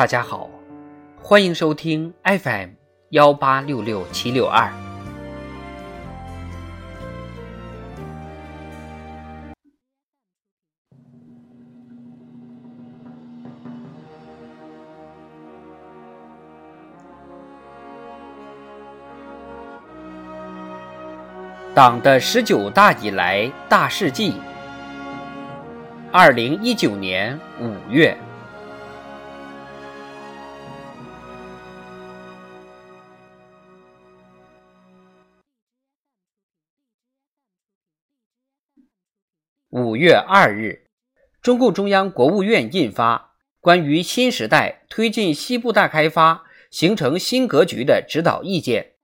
大家好，欢迎收听 FM 幺八六六七六二。党的十九大以来大事记。二零一九年五月。五月二日，中共中央、国务院印发《关于新时代推进西部大开发、形成新格局的指导意见》，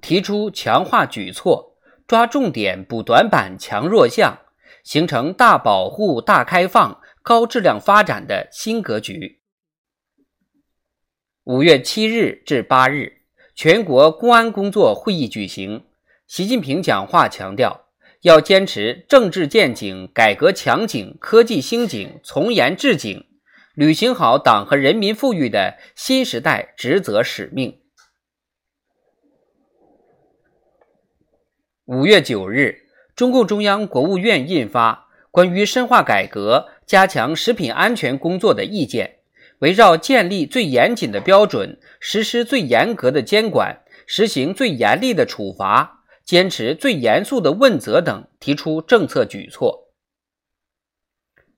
提出强化举措，抓重点补短板、强弱项，形成大保护、大开放、高质量发展的新格局。五月七日至八日，全国公安工作会议举行，习近平讲话强调。要坚持政治建警、改革强警、科技兴警、从严治警，履行好党和人民赋予的新时代职责使命。五月九日，中共中央、国务院印发《关于深化改革、加强食品安全工作的意见》，围绕建立最严谨的标准、实施最严格的监管、实行最严厉的处罚。坚持最严肃的问责等提出政策举措。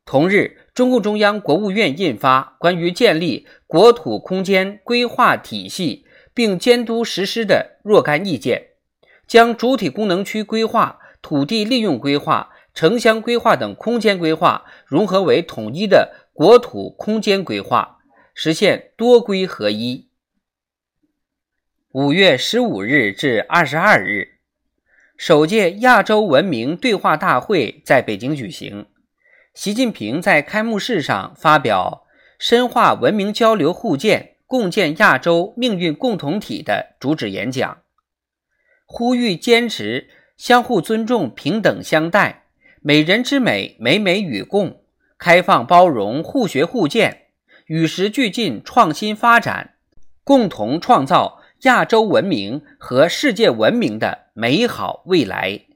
同日，中共中央、国务院印发《关于建立国土空间规划体系并监督实施的若干意见》，将主体功能区规划、土地利用规划、城乡规划等空间规划融合为统一的国土空间规划，实现多规合一。五月十五日至二十二日。首届亚洲文明对话大会在北京举行，习近平在开幕式上发表“深化文明交流互鉴，共建亚洲命运共同体”的主旨演讲，呼吁坚持相互尊重、平等相待、美人之美、美美与共、开放包容、互学互鉴、与时俱进、创新发展，共同创造。亚洲文明和世界文明的美好未来。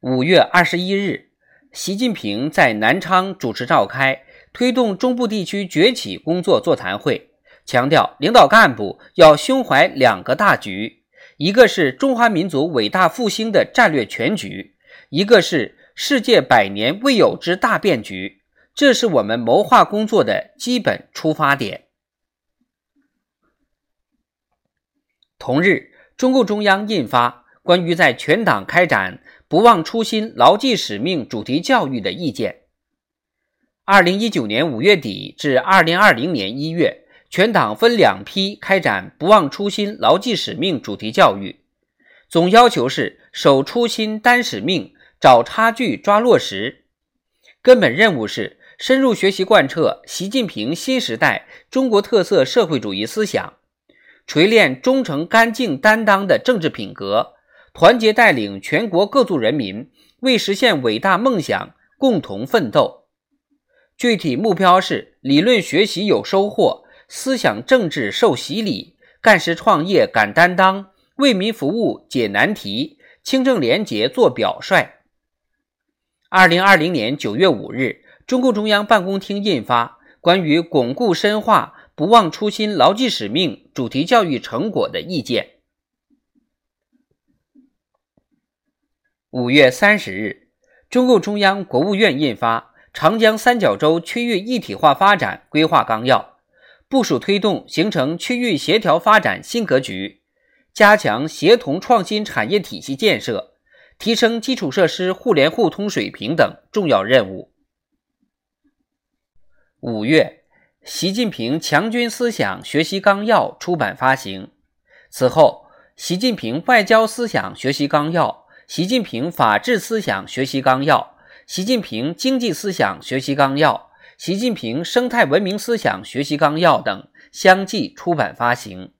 五月二十一日，习近平在南昌主持召开推动中部地区崛起工作座谈会，强调领导干部要胸怀两个大局：一个是中华民族伟大复兴的战略全局，一个是世界百年未有之大变局。这是我们谋划工作的基本出发点。同日，中共中央印发《关于在全党开展不忘初心、牢记使命主题教育的意见》。二零一九年五月底至二零二零年一月，全党分两批开展不忘初心、牢记使命主题教育，总要求是守初心、担使命、找差距、抓落实，根本任务是。深入学习贯彻习近平新时代中国特色社会主义思想，锤炼忠诚、干净、担当的政治品格，团结带领全国各族人民为实现伟大梦想共同奋斗。具体目标是：理论学习有收获，思想政治受洗礼，干事创业敢担当，为民服务解难题，清正廉洁做表率。二零二零年九月五日。中共中央办公厅印发《关于巩固深化不忘初心、牢记使命主题教育成果的意见》。五月三十日，中共中央、国务院印发《长江三角洲区域一体化发展规划纲要》，部署推动形成区域协调发展新格局，加强协同创新产业体系建设，提升基础设施互联互通水平等重要任务。五月，习近平强军思想学习纲要出版发行。此后，习近平外交思想学习纲要、习近平法治思想学习纲要、习近平经济思想学习纲要、习近平生态文明思想学习纲要等相继出版发行。